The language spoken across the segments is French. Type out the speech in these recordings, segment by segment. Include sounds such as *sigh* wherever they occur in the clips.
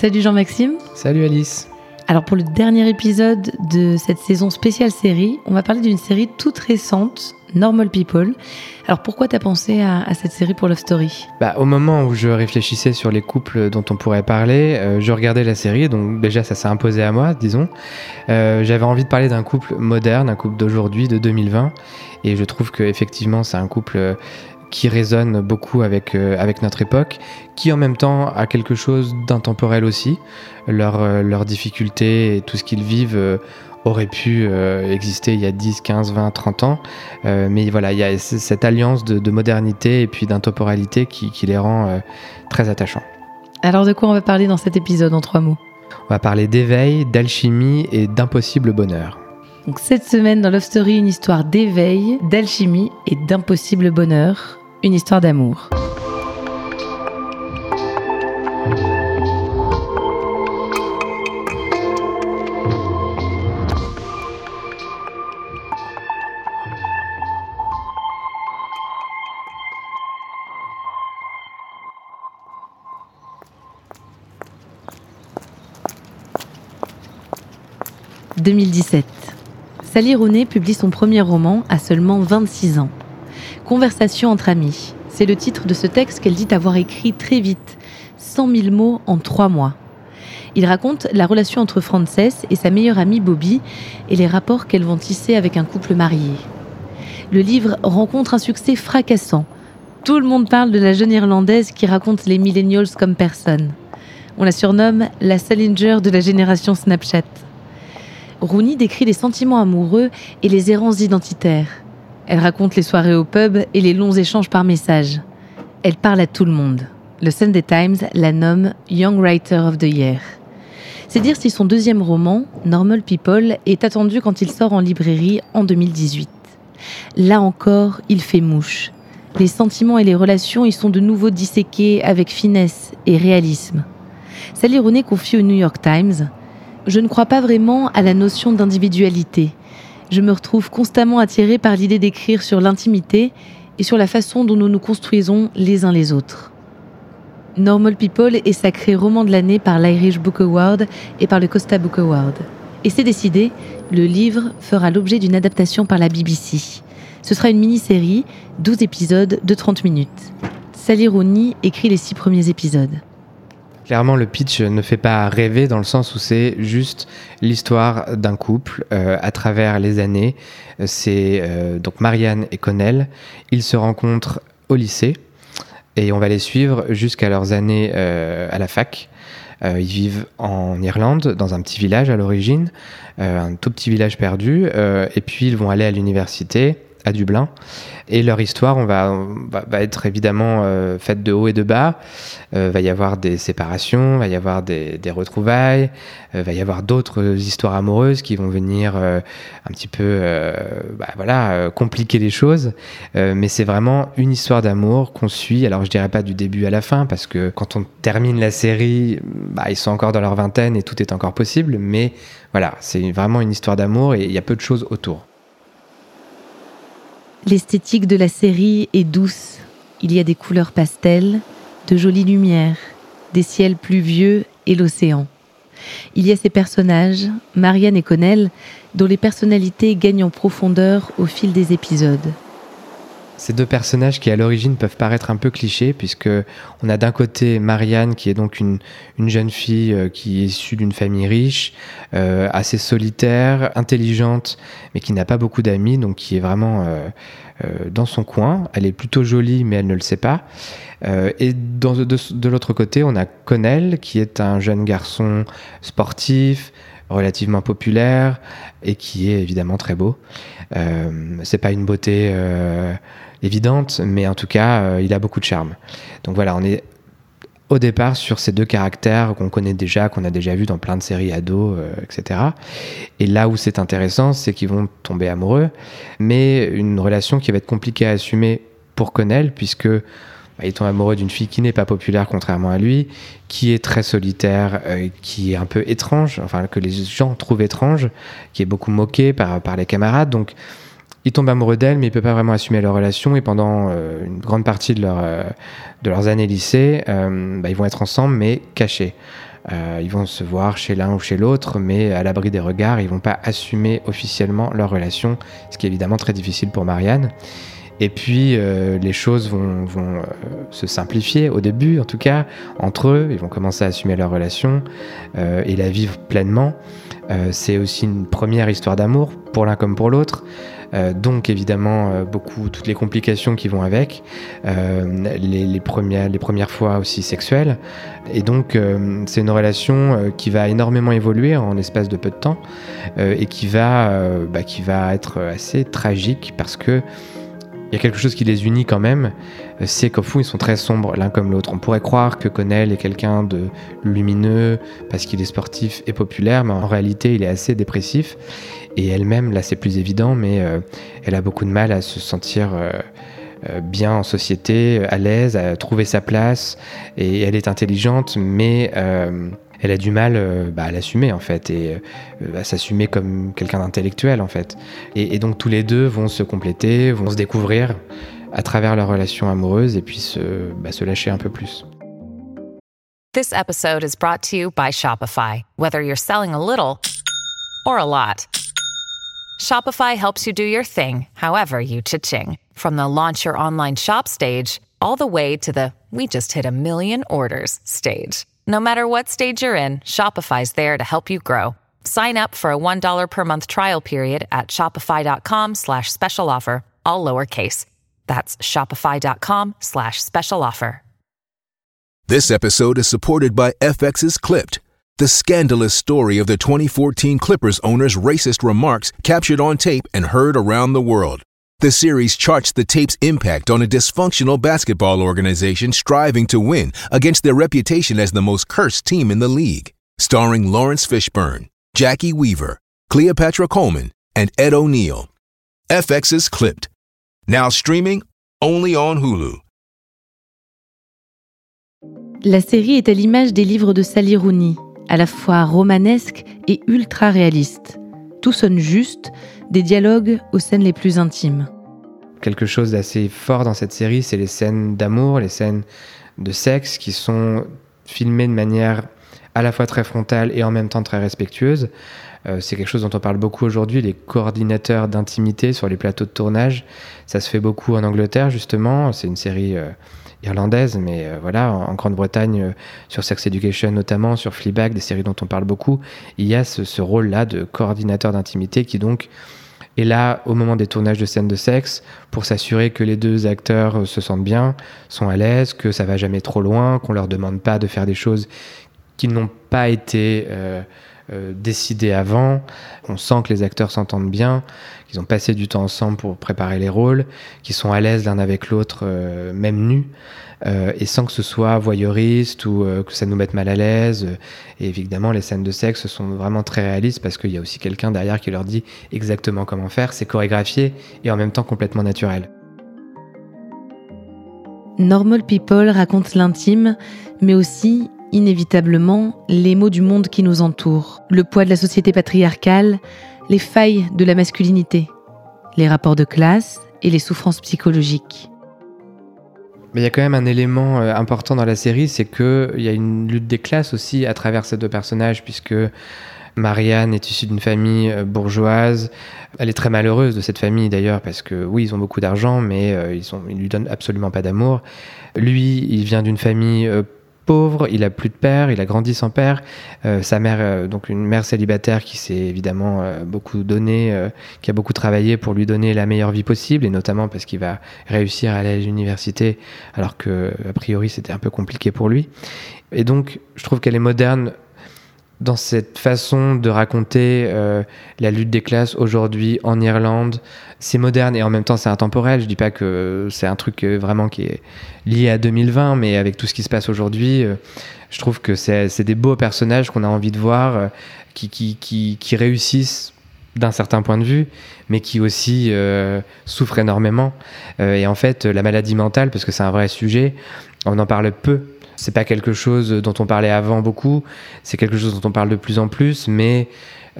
Salut Jean-Maxime. Salut Alice. Alors pour le dernier épisode de cette saison spéciale série, on va parler d'une série toute récente, Normal People. Alors pourquoi t'as pensé à, à, cette série pour Love Story? Bah, Au moment où je réfléchissais sur les couples dont on pourrait parler, euh, je regardais la série, donc déjà ça s'est imposé à moi, disons. Euh, J'avais envie de parler d'un couple moderne, un couple d'aujourd'hui, de 2020, et je trouve qu'effectivement c'est un couple qui résonne beaucoup avec, euh, avec notre époque, qui en même temps a quelque chose d'intemporel aussi. Leurs euh, leur difficultés et tout ce qu'ils vivent euh, aurait pu euh, exister il y a 10, 15, 20, 30 ans. Mais voilà, il y a cette alliance de, de modernité et puis d'intemporalité qui, qui, les rend très attachants. Alors de quoi on va parler dans cet épisode en trois mots? On va parler d'éveil, d'alchimie et d'impossible bonheur. Donc cette semaine dans Love Story, une histoire d'éveil, d'alchimie et d'impossible bonheur une histoire d'amour. « 2017. Sally Rooney publie son premier roman à seulement 26 ans. Conversation entre amis. C'est le titre de ce texte qu'elle dit avoir écrit très vite, 100 000 mots en trois mois. Il raconte la relation entre Frances et sa meilleure amie Bobby et les rapports qu'elles vont tisser avec un couple marié. Le livre rencontre un succès fracassant. Tout le monde parle de la jeune Irlandaise qui raconte les millennials comme personne. On la surnomme la Salinger de la génération Snapchat. Rooney décrit les sentiments amoureux et les errances identitaires. Elle raconte les soirées au pub et les longs échanges par message. Elle parle à tout le monde. Le Sunday Times la nomme Young Writer of the Year. C'est dire si son deuxième roman, Normal People, est attendu quand il sort en librairie en 2018. Là encore, il fait mouche. Les sentiments et les relations y sont de nouveau disséqués avec finesse et réalisme. Sally Rooney confie au New York Times Je ne crois pas vraiment à la notion d'individualité je me retrouve constamment attirée par l'idée d'écrire sur l'intimité et sur la façon dont nous nous construisons les uns les autres. Normal People est sacré roman de l'année par l'Irish Book Award et par le Costa Book Award. Et c'est décidé, le livre fera l'objet d'une adaptation par la BBC. Ce sera une mini-série, 12 épisodes de 30 minutes. Sally Rooney écrit les six premiers épisodes. Clairement, le pitch ne fait pas rêver dans le sens où c'est juste l'histoire d'un couple euh, à travers les années. C'est euh, donc Marianne et Connell. Ils se rencontrent au lycée et on va les suivre jusqu'à leurs années euh, à la fac. Ils vivent en Irlande, dans un petit village à l'origine, un tout petit village perdu, et puis ils vont aller à l'université à Dublin. Et leur histoire, on va, être évidemment euh, faite de haut et de bas. Euh, va y avoir des séparations, va y avoir des, retrouvailles, euh, va y avoir d'autres histoires amoureuses qui vont venir euh, un petit peu, bah, voilà, compliquer les choses. mais c'est vraiment une histoire d'amour qu'on suit. Alors je dirais pas du début à la fin parce que quand on termine la série, bah, ils sont encore dans leur vingtaine et tout est encore possible. Mais voilà, c'est vraiment une histoire d'amour et il y a peu de choses autour. L'esthétique de la série est douce. Il y a des couleurs pastel, de jolies lumières, des ciels pluvieux et l'océan. Il y a ces personnages, Marianne et Connell, dont les personnalités gagnent en profondeur au fil des épisodes. Ces deux personnages qui à l'origine peuvent paraître un peu clichés puisque on a d'un côté Marianne qui est donc une, une jeune fille euh, qui est issue d'une famille riche, euh, assez solitaire, intelligente, mais qui n'a pas beaucoup d'amis, donc qui est vraiment euh, dans son coin. Elle est plutôt jolie, mais elle ne le sait pas. et de l'autre côté, on a Connell qui est un jeune garçon sportif, relativement populaire et qui est évidemment très beau. Euh, c'est pas une beauté évidente, mais en tout cas, euh, il a beaucoup de charme. Donc voilà, on est au départ sur ces deux caractères qu'on connaît déjà, qu'on a déjà vu dans plein de séries ados, euh, etc. Et là où c'est intéressant, c'est qu'ils vont tomber amoureux, mais une relation qui va être compliquée à assumer pour Connell, puisque bah, il tombe amoureux d'une fille qui n'est pas populaire contrairement à lui, qui est très solitaire, euh, qui est un peu étrange, enfin que les gens trouvent étrange, qui est beaucoup moquée par, par les camarades. Donc il tombe amoureux d'elle, mais il peut pas vraiment assumer leur relation. Et pendant euh, une grande partie de, euh, leurs années lycée, euh, bah, ils vont être ensemble, mais cachés. ils vont se voir chez l'un ou chez l'autre, mais à l'abri des regards, ils vont pas assumer officiellement leur relation, ce qui est évidemment très difficile pour Marianne. Et puis les choses vont se simplifier au début, en tout cas, entre eux. Ils vont commencer à assumer leur relation et la vivre pleinement. c'est aussi une première histoire d'amour pour l'un comme pour l'autre. Euh, donc évidemment euh, beaucoup toutes les complications qui vont avec, euh, les, premières, les premières fois aussi sexuelles. Et donc c'est une relation qui va énormément évoluer en l'espace de peu de temps et qui va, bah, qui va être assez tragique parce que il y a quelque chose qui les unit quand même, c'est qu'au fond ils sont très sombres l'un comme l'autre. On pourrait croire que Connell est quelqu'un de lumineux parce qu'il est sportif et populaire, mais en réalité il est assez dépressif. Et elle-même, là c'est plus évident, mais euh, elle a beaucoup de mal à se sentir euh, euh, bien en société, à l'aise, à trouver sa place. Et elle est intelligente, mais elle a du mal bah, à l'assumer en fait et à s'assumer comme quelqu'un d'intellectuel en fait. Et, donc tous les deux vont se compléter, vont se découvrir à travers leur relation amoureuse et puis se, bah, se lâcher un peu plus. This episode is brought to you by Shopify. Whether you're selling a little or a lot. Shopify helps you do your thing, however you cha-ching. From the launch your online shop stage, all the way to the we just hit a million orders stage. No matter what stage you're in, Shopify's there to help you grow. Sign up for a $1 per month trial period at shopify.com slash special offer, all lowercase. That's shopify.com slash special offer. This episode is supported by FX's Clipped the scandalous story of the 2014 Clippers owner's racist remarks captured on tape and heard around the world. The series charts the tape's impact on a dysfunctional basketball organization striving to win against their reputation as the most cursed team in the league. Starring Lawrence Fishburne, Jackie Weaver, Cleopatra Coleman, and Ed O'Neill. FX's Clipped. Now streaming only on Hulu. La série est à l'image des livres de Sally Rooney, à la fois romanesque et ultra réaliste. Tout sonne juste, des dialogues aux scènes les plus intimes. Quelque chose d'assez fort dans cette série, c'est les scènes d'amour, les scènes de sexe qui sont filmées de manière à la fois très frontale et en même temps très respectueuse. Euh, c'est quelque chose dont on parle beaucoup aujourd'hui, les coordinateurs d'intimité sur les plateaux de tournage. Ça se fait beaucoup en Angleterre, justement. C'est une série euh, irlandaise, mais euh, voilà, en, Grande-Bretagne, euh, sur Sex Education notamment, sur Fleabag, des séries dont on parle beaucoup, il y a ce, rôle-là de coordinateur d'intimité qui donc est là au moment des tournages de scènes de sexe pour s'assurer que les deux acteurs euh, se sentent bien, sont à l'aise, que ça va jamais trop loin, qu'on leur demande pas de faire des choses qui n'ont pas été décidées avant. On sent que les acteurs s'entendent bien, qu'ils ont passé du temps ensemble pour préparer les rôles, qu'ils sont à l'aise l'un avec l'autre, euh, même nus, euh, et sans que ce soit voyeuriste ou euh, que ça nous mette mal à l'aise. Et évidemment, les scènes de sexe sont vraiment très réalistes parce qu'il y a aussi quelqu'un derrière qui leur dit exactement comment faire. C'est chorégraphié et en même temps complètement naturel. Normal People raconte l'intime, mais aussi inévitablement les mots du monde qui nous entoure, le poids de la société patriarcale, les failles de la masculinité, les rapports de classe et les souffrances psychologiques. Mais il y a quand même un élément euh, important dans la série, c'est qu'il y a une lutte des classes aussi à travers ces deux personnages, puisque Marianne est issue d'une famille euh, bourgeoise. Elle est très malheureuse de cette famille d'ailleurs parce que oui, ils ont beaucoup d'argent, mais euh, ils, sont, ils lui donnent absolument pas d'amour. Lui, il vient d'une famille pauvre, il a plus de père, il a grandi sans père. sa mère, donc une mère célibataire qui s'est évidemment beaucoup donné, qui a beaucoup travaillé pour lui donner la meilleure vie possible, et notamment parce qu'il va réussir à aller à l'université, alors que a priori c'était un peu compliqué pour lui. Et donc, je trouve qu'elle est moderne dans cette façon de raconter euh, la lutte des classes aujourd'hui en Irlande. C'est moderne et en même temps c'est intemporel. Je dis pas que c'est un truc euh, vraiment qui est lié à 2020, mais avec tout ce qui se passe aujourd'hui, euh, je trouve que c'est des beaux personnages qu'on a envie de voir, qui, réussissent d'un certain point de vue, mais qui aussi souffrent énormément. et en fait, la maladie mentale, parce que c'est un vrai sujet, on en parle peu c'est pas quelque chose dont on parlait avant beaucoup, c'est quelque chose dont on parle de plus en plus, mais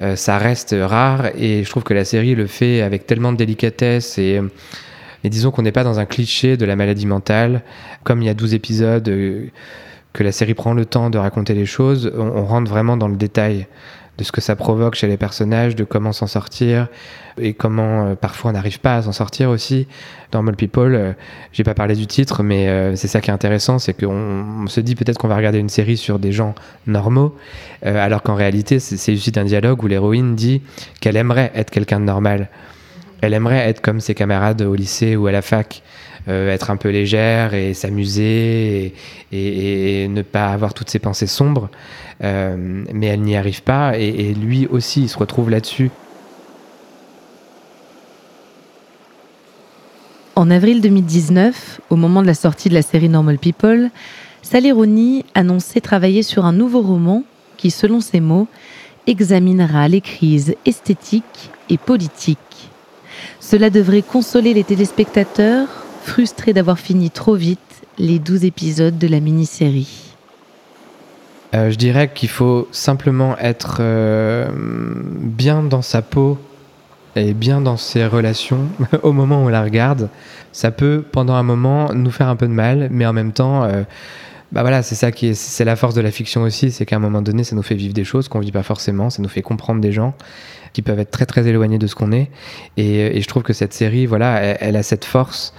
euh, ça reste rare. Et je trouve que la série le fait avec tellement de délicatesse et, et disons qu'on n'est pas dans un cliché de la maladie mentale. Comme il y a 12 épisodes, euh, que la série prend le temps de raconter les choses, on rentre vraiment dans le détail de ce que ça provoque chez les personnages, de comment s'en sortir et comment euh, parfois on n'arrive pas à s'en sortir aussi. Dans Normal People, euh, j'ai pas parlé du titre, mais euh, c'est ça qui est intéressant, c'est qu'on se dit peut-être qu'on va regarder une série sur des gens normaux, alors qu'en réalité c'est juste un dialogue où l'héroïne dit qu'elle aimerait être quelqu'un de normal. Elle aimerait être comme ses camarades au lycée ou à la fac. Être un peu légère et s'amuser et, ne pas avoir toutes ces pensées sombres. Euh, mais elle n'y arrive pas, et, lui aussi, il se retrouve là-dessus. En avril 2019, au moment de la sortie de la série Normal People, Sally Rooney annonçait travailler sur un nouveau roman qui, selon ses mots, examinera les crises esthétiques et politiques. Cela devrait consoler les téléspectateurs, frustrés d'avoir fini trop vite les douze épisodes de la mini-série. Euh, je dirais qu'il faut simplement être euh, bien dans sa peau et bien dans ses relations *laughs* au moment où on la regarde. Ça peut, pendant un moment, nous faire un peu de mal, mais en même temps, euh, bah voilà, c'est ça qui est, c'est la force de la fiction aussi, c'est qu'à un moment donné, ça nous fait vivre des choses qu'on vit pas forcément, ça nous fait comprendre des gens qui peuvent être très très éloignés de ce qu'on est. Et, je trouve que cette série, voilà, elle a cette force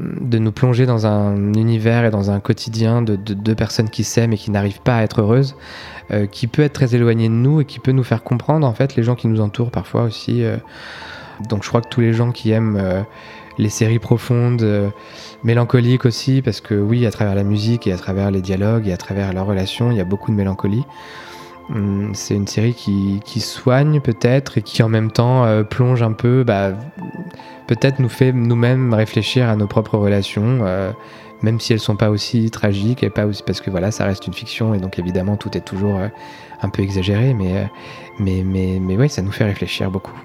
de nous plonger dans un univers et dans un quotidien de deux personnes qui s'aiment et qui n'arrivent pas à être heureuses, euh, qui peut être très éloigné de nous et qui peut nous faire comprendre en fait les gens qui nous entourent parfois aussi. Euh. Donc je crois que tous les gens qui aiment euh, les séries profondes, mélancoliques aussi, parce que oui, à travers la musique et à travers les dialogues et à travers leurs relations, il y a beaucoup de mélancolie. Hum, c'est une série qui, soigne peut-être et qui en même temps plonge un peu bah, peut-être nous fait nous-mêmes réfléchir à nos propres relations, euh, même si elles sont pas aussi tragiques et pas aussi parce que voilà, ça reste une fiction et donc évidemment tout est toujours euh, un peu exagéré, mais, euh, mais, mais, mais oui, ça nous fait réfléchir beaucoup.